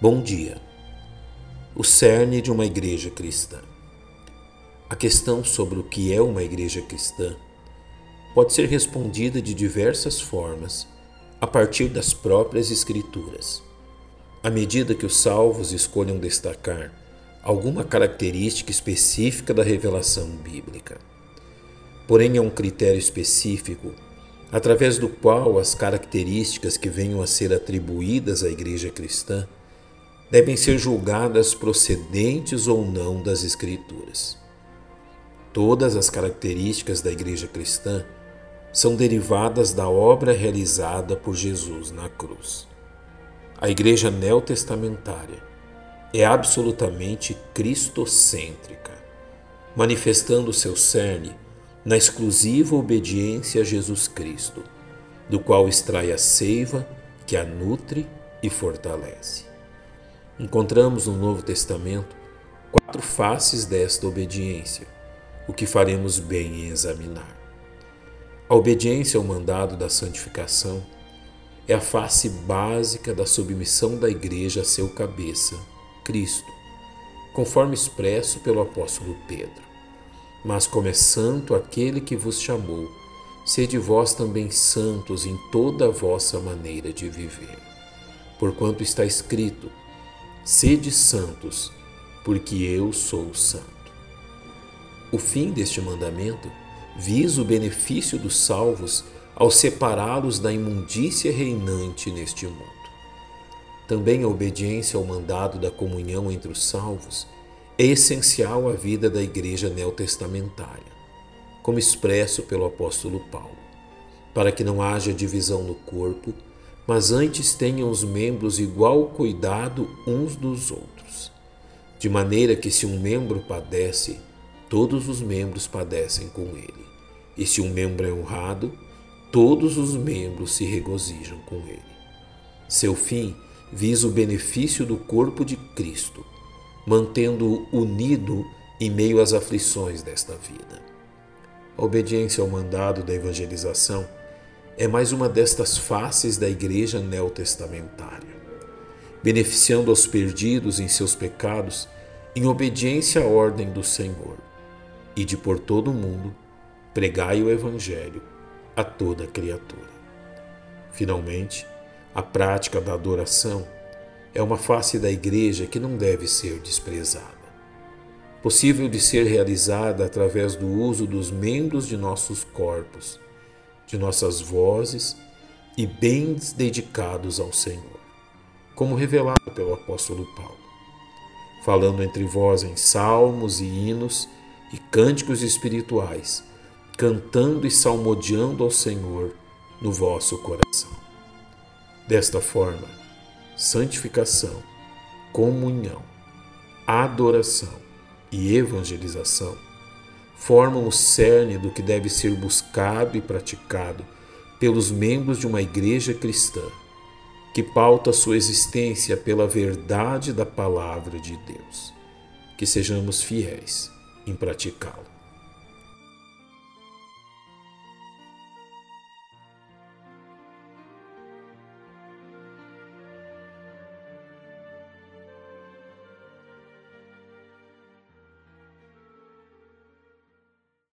Bom dia. O cerne de uma igreja cristã. A questão sobre o que é uma igreja cristã pode ser respondida de diversas formas a partir das próprias Escrituras. À medida que os salvos escolham destacar alguma característica específica da revelação bíblica. Porém, é um critério específico através do qual as características que venham a ser atribuídas à igreja cristã devem ser julgadas procedentes ou não das Escrituras. Todas as características da Igreja cristã são derivadas da obra realizada por Jesus na cruz. A Igreja neotestamentária é absolutamente cristocêntrica, manifestando seu cerne na exclusiva obediência a Jesus Cristo, do qual extrai a seiva que a nutre e fortalece. Encontramos no Novo Testamento quatro faces desta obediência, o que faremos bem em examinar. A obediência ao mandado da santificação é a face básica da submissão da Igreja a seu cabeça, Cristo, conforme expresso pelo apóstolo Pedro. Mas como é santo aquele que vos chamou, sede vós também santos em toda a vossa maneira de viver. Porquanto está escrito: Sede santos, porque eu sou santo. O fim deste mandamento visa o benefício dos salvos ao separá-los da imundícia reinante neste mundo. Também a obediência ao mandado da comunhão entre os salvos é essencial à vida da igreja neotestamentária, como expresso pelo apóstolo Paulo, para que não haja divisão no corpo mas antes tenham os membros igual cuidado uns dos outros. De maneira que, se um membro padece, todos os membros padecem com ele. E se um membro é honrado, todos os membros se regozijam com ele. Seu fim visa o benefício do corpo de Cristo, mantendo-o unido em meio às aflições desta vida. A obediência ao mandado da evangelização é mais uma destas faces da igreja neotestamentária, beneficiando aos perdidos em seus pecados em obediência à ordem do Senhor, e de por todo o mundo pregai o Evangelho a toda criatura. Finalmente, a prática da adoração é uma face da igreja que não deve ser desprezada. Possível de ser realizada através do uso dos membros de nossos corpos de nossas vozes e bens dedicados ao Senhor, como revelado pelo apóstolo Paulo, falando entre vós em salmos e hinos e cânticos espirituais, cantando e salmodiando ao Senhor no vosso coração. Desta forma, santificação, comunhão, adoração e evangelização formam o cerne do que deve ser buscado e praticado pelos membros de uma igreja cristã, que pauta sua existência pela verdade da palavra de Deus. Que sejamos fiéis em praticá-lo.